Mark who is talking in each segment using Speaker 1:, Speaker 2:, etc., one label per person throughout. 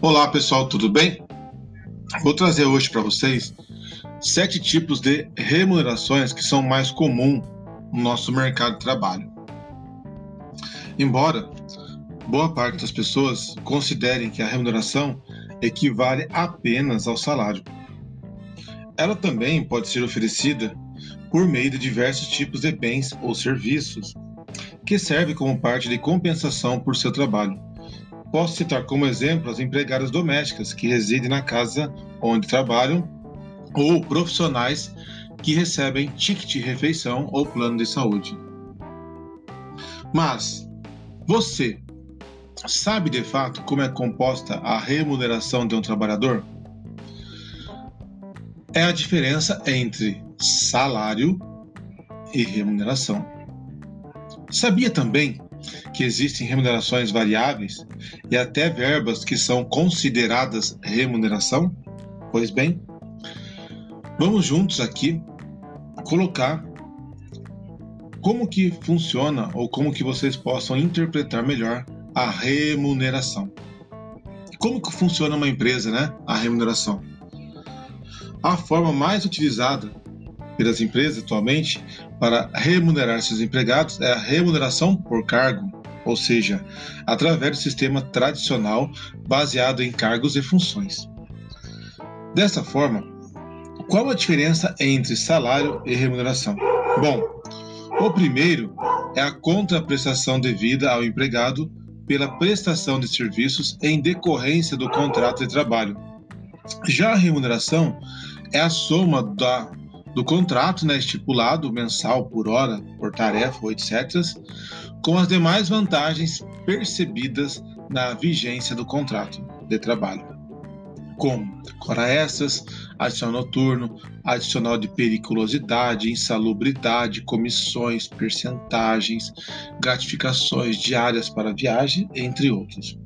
Speaker 1: Olá pessoal, tudo bem? Vou trazer hoje para vocês sete tipos de remunerações que são mais comuns no nosso mercado de trabalho. Embora boa parte das pessoas considerem que a remuneração equivale apenas ao salário, ela também pode ser oferecida por meio de diversos tipos de bens ou serviços que servem como parte de compensação por seu trabalho Posso citar como exemplo as empregadas domésticas que residem na casa onde trabalham ou profissionais que recebem ticket de refeição ou plano de saúde. Mas você sabe de fato como é composta a remuneração de um trabalhador? É a diferença entre salário e remuneração. Sabia também que existem remunerações variáveis e até verbas que são consideradas remuneração? Pois bem, vamos juntos aqui colocar como que funciona ou como que vocês possam interpretar melhor a remuneração. Como que funciona uma empresa, né? A remuneração. A forma mais utilizada pelas empresas atualmente para remunerar seus empregados é a remuneração por cargo, ou seja, através do sistema tradicional baseado em cargos e funções. Dessa forma, qual a diferença entre salário e remuneração? Bom, o primeiro é a contraprestação devida ao empregado pela prestação de serviços em decorrência do contrato de trabalho. Já a remuneração é a soma da do contrato né, estipulado mensal por hora, por tarefa etc., com as demais vantagens percebidas na vigência do contrato de trabalho, como hora extras, adicional noturno, adicional de periculosidade, insalubridade, comissões, percentagens, gratificações diárias para viagem, entre outros.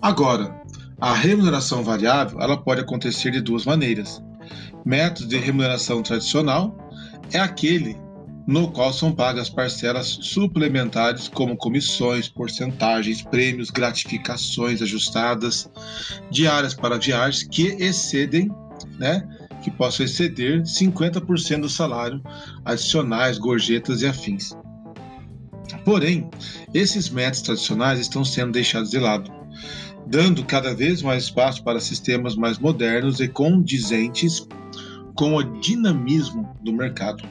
Speaker 1: Agora, a remuneração variável ela pode acontecer de duas maneiras método de remuneração tradicional é aquele no qual são pagas parcelas suplementares como comissões, porcentagens, prêmios, gratificações ajustadas, diárias para viagens que excedem, né, que possam exceder 50% do salário, adicionais, gorjetas e afins. Porém, esses métodos tradicionais estão sendo deixados de lado, dando cada vez mais espaço para sistemas mais modernos e condizentes com o dinamismo do mercado.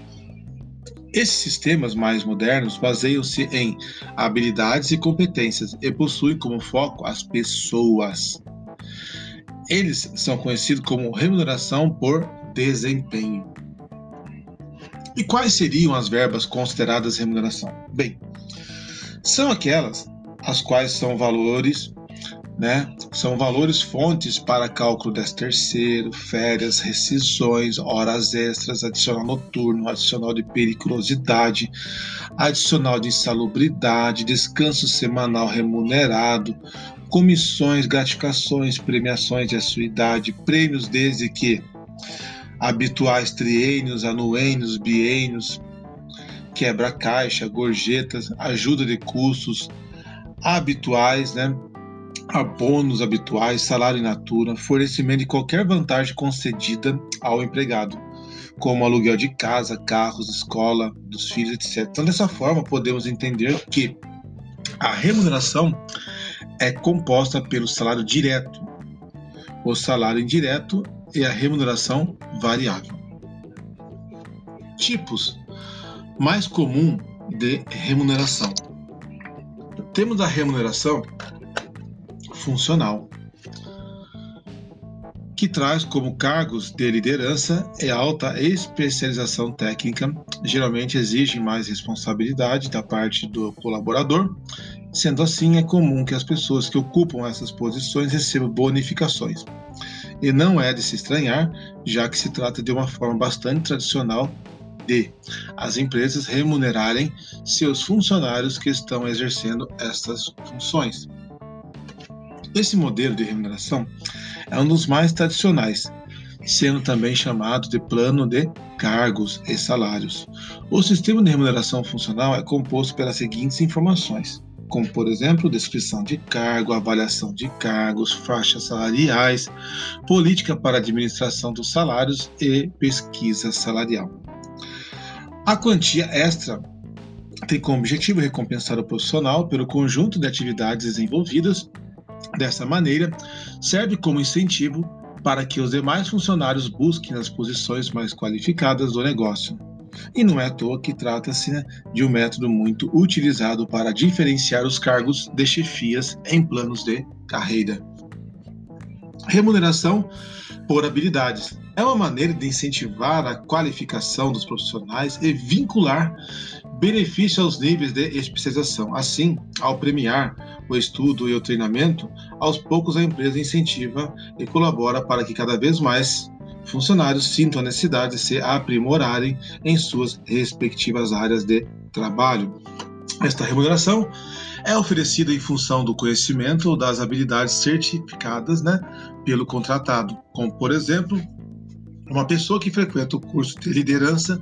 Speaker 1: Esses sistemas mais modernos baseiam-se em habilidades e competências e possuem como foco as pessoas. Eles são conhecidos como remuneração por desempenho. E quais seriam as verbas consideradas remuneração? Bem, são aquelas as quais são valores né? São valores fontes para cálculo desse terceiro, férias, rescisões, horas extras, adicional noturno, adicional de periculosidade, adicional de insalubridade, descanso semanal remunerado, comissões, gratificações, premiações de anuidade, prêmios desde que habituais triênios, anuênios, biênios, quebra-caixa, gorjetas, ajuda de custos habituais, né? Abonos habituais, salário in natura, fornecimento de qualquer vantagem concedida ao empregado, como aluguel de casa, carros, escola, dos filhos, etc. Então, dessa forma, podemos entender que a remuneração é composta pelo salário direto, o salário indireto e a remuneração variável. Tipos mais comum de remuneração. Temos a remuneração funcional, que traz como cargos de liderança e alta especialização técnica, geralmente exigem mais responsabilidade da parte do colaborador. Sendo assim, é comum que as pessoas que ocupam essas posições recebam bonificações. E não é de se estranhar, já que se trata de uma forma bastante tradicional de as empresas remunerarem seus funcionários que estão exercendo estas funções. Esse modelo de remuneração é um dos mais tradicionais, sendo também chamado de plano de cargos e salários. O sistema de remuneração funcional é composto pelas seguintes informações: como, por exemplo, descrição de cargo, avaliação de cargos, faixas salariais, política para administração dos salários e pesquisa salarial. A quantia extra tem como objetivo recompensar o profissional pelo conjunto de atividades desenvolvidas. Dessa maneira, serve como incentivo para que os demais funcionários busquem as posições mais qualificadas do negócio. E não é à toa que trata-se né, de um método muito utilizado para diferenciar os cargos de chefias em planos de carreira. Remuneração por habilidades. É uma maneira de incentivar a qualificação dos profissionais e vincular benefício aos níveis de especialização. Assim, ao premiar o estudo e o treinamento, aos poucos a empresa incentiva e colabora para que cada vez mais funcionários sintam a necessidade de se aprimorarem em suas respectivas áreas de trabalho. Esta remuneração é oferecida em função do conhecimento ou das habilidades certificadas né, pelo contratado, como, por exemplo, uma pessoa que frequenta o curso de liderança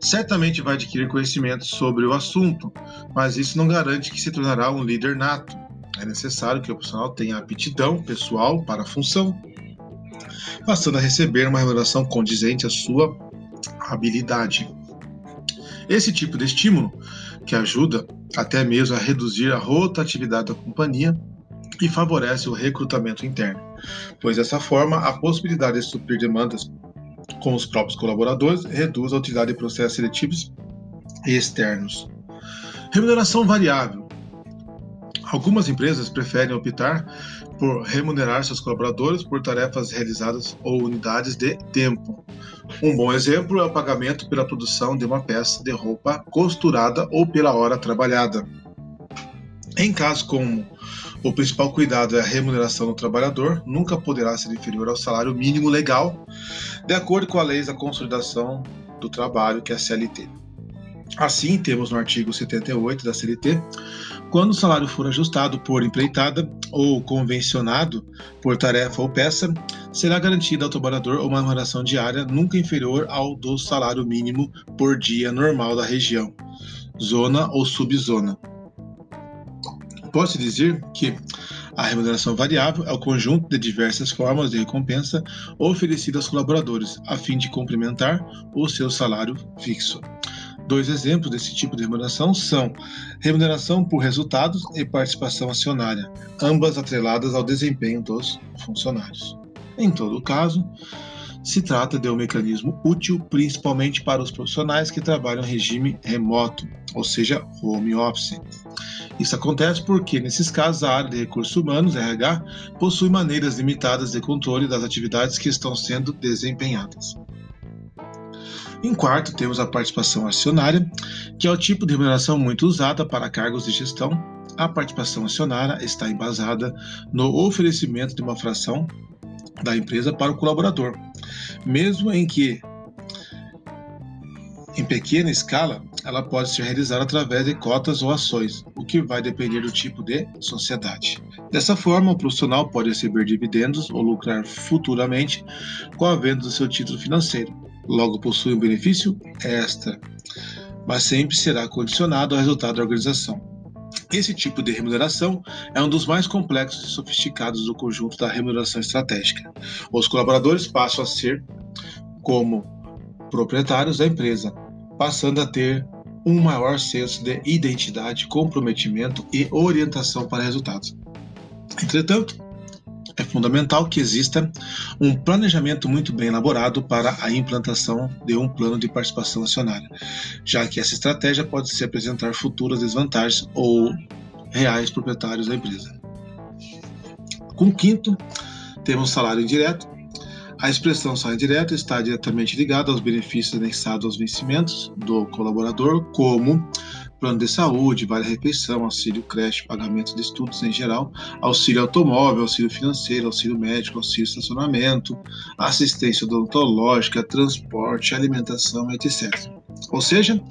Speaker 1: certamente vai adquirir conhecimento sobre o assunto, mas isso não garante que se tornará um líder nato. É necessário que o profissional tenha aptidão pessoal para a função, passando a receber uma remuneração condizente à sua habilidade. Esse tipo de estímulo, que ajuda até mesmo a reduzir a rotatividade da companhia e favorece o recrutamento interno, pois dessa forma a possibilidade de suprir demandas com os próprios colaboradores reduz a utilidade de processos seletivos externos. Remuneração variável. Algumas empresas preferem optar por remunerar seus colaboradores por tarefas realizadas ou unidades de tempo. Um bom exemplo é o pagamento pela produção de uma peça de roupa costurada ou pela hora trabalhada. Em casos como o principal cuidado é a remuneração do trabalhador, nunca poderá ser inferior ao salário mínimo legal, de acordo com a lei da consolidação do trabalho, que é a CLT. Assim, temos no artigo 78 da CLT, quando o salário for ajustado por empreitada ou convencionado por tarefa ou peça, será garantida ao trabalhador uma remuneração diária nunca inferior ao do salário mínimo por dia normal da região, zona ou subzona. Pode-se dizer que a remuneração variável é o conjunto de diversas formas de recompensa oferecidas aos colaboradores, a fim de complementar o seu salário fixo. Dois exemplos desse tipo de remuneração são remuneração por resultados e participação acionária, ambas atreladas ao desempenho dos funcionários. Em todo caso, se trata de um mecanismo útil principalmente para os profissionais que trabalham em regime remoto, ou seja, home office. Isso acontece porque, nesses casos, a área de recursos humanos, RH, possui maneiras limitadas de controle das atividades que estão sendo desempenhadas. Em quarto, temos a participação acionária, que é o tipo de remuneração muito usada para cargos de gestão. A participação acionária está embasada no oferecimento de uma fração da empresa para o colaborador, mesmo em que em pequena escala, ela pode ser realizada através de cotas ou ações, o que vai depender do tipo de sociedade. Dessa forma, o profissional pode receber dividendos ou lucrar futuramente com a venda do seu título financeiro, logo possui um benefício extra, mas sempre será condicionado ao resultado da organização. Esse tipo de remuneração é um dos mais complexos e sofisticados do conjunto da remuneração estratégica. Os colaboradores passam a ser como proprietários da empresa, passando a ter um maior senso de identidade, comprometimento e orientação para resultados. Entretanto, fundamental que exista um planejamento muito bem elaborado para a implantação de um plano de participação acionária, já que essa estratégia pode se apresentar futuras desvantagens ou reais proprietários da empresa. Com o quinto, temos salário indireto. A expressão salário indireto está diretamente ligada aos benefícios anexados aos vencimentos do colaborador, como plano de saúde, vale refeição, auxílio creche, pagamento de estudos em geral, auxílio automóvel, auxílio financeiro, auxílio médico, auxílio estacionamento, assistência odontológica, transporte, alimentação, etc. Ou seja,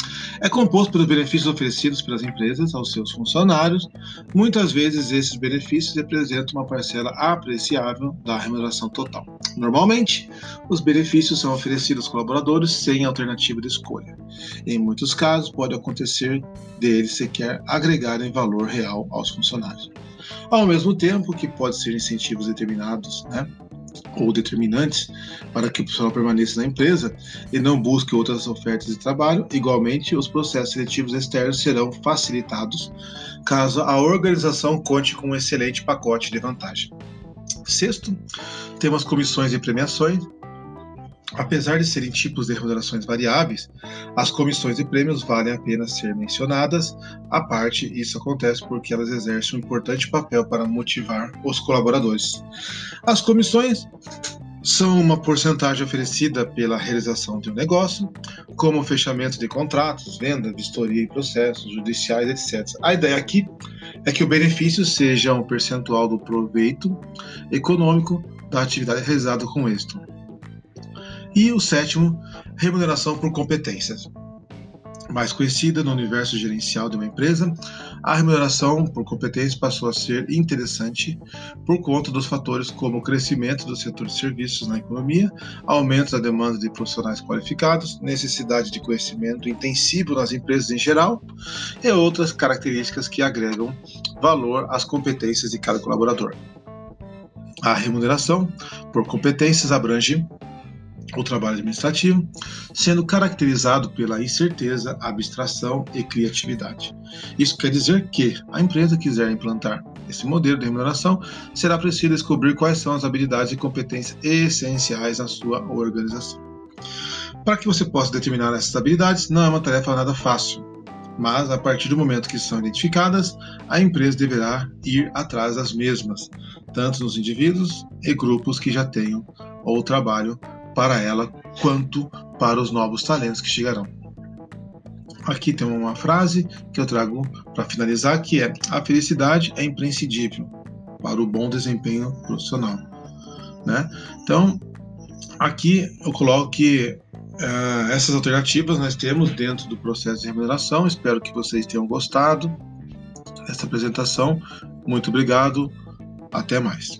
Speaker 1: é composto pelos benefícios oferecidos pelas empresas aos seus funcionários. Muitas vezes esses benefícios representam uma parcela apreciável da remuneração total. Normalmente, os benefícios são oferecidos aos colaboradores sem alternativa de escolha. Em muitos casos, pode acontecer deles sequer agregarem valor real aos funcionários. Ao mesmo tempo que pode ser incentivos determinados, né, ou determinantes para que o profissional permaneça na empresa e não busque outras ofertas de trabalho, igualmente os processos seletivos externos serão facilitados caso a organização conte com um excelente pacote de vantagem. Sexto, temos comissões e premiações, Apesar de serem tipos de remunerações variáveis, as comissões e prêmios valem a pena ser mencionadas à parte. Isso acontece porque elas exercem um importante papel para motivar os colaboradores. As comissões são uma porcentagem oferecida pela realização de um negócio, como fechamento de contratos, venda, vistoria e processos judiciais, etc. A ideia aqui é que o benefício seja um percentual do proveito econômico da atividade realizada com êxito. E o sétimo, remuneração por competências. Mais conhecida no universo gerencial de uma empresa, a remuneração por competências passou a ser interessante por conta dos fatores como o crescimento do setor de serviços na economia, aumento da demanda de profissionais qualificados, necessidade de conhecimento intensivo nas empresas em geral e outras características que agregam valor às competências de cada colaborador. A remuneração por competências abrange o trabalho administrativo, sendo caracterizado pela incerteza, abstração e criatividade. Isso quer dizer que a empresa quiser implantar esse modelo de remuneração, será preciso descobrir quais são as habilidades e competências essenciais na sua organização. Para que você possa determinar essas habilidades, não é uma tarefa nada fácil, mas a partir do momento que são identificadas, a empresa deverá ir atrás das mesmas, tanto nos indivíduos e grupos que já tenham ou trabalho para ela quanto para os novos talentos que chegarão. Aqui tem uma frase que eu trago para finalizar que é: a felicidade é imprescindível para o bom desempenho profissional, né? Então, aqui eu coloco que uh, essas alternativas nós temos dentro do processo de remuneração. Espero que vocês tenham gostado dessa apresentação. Muito obrigado. Até mais.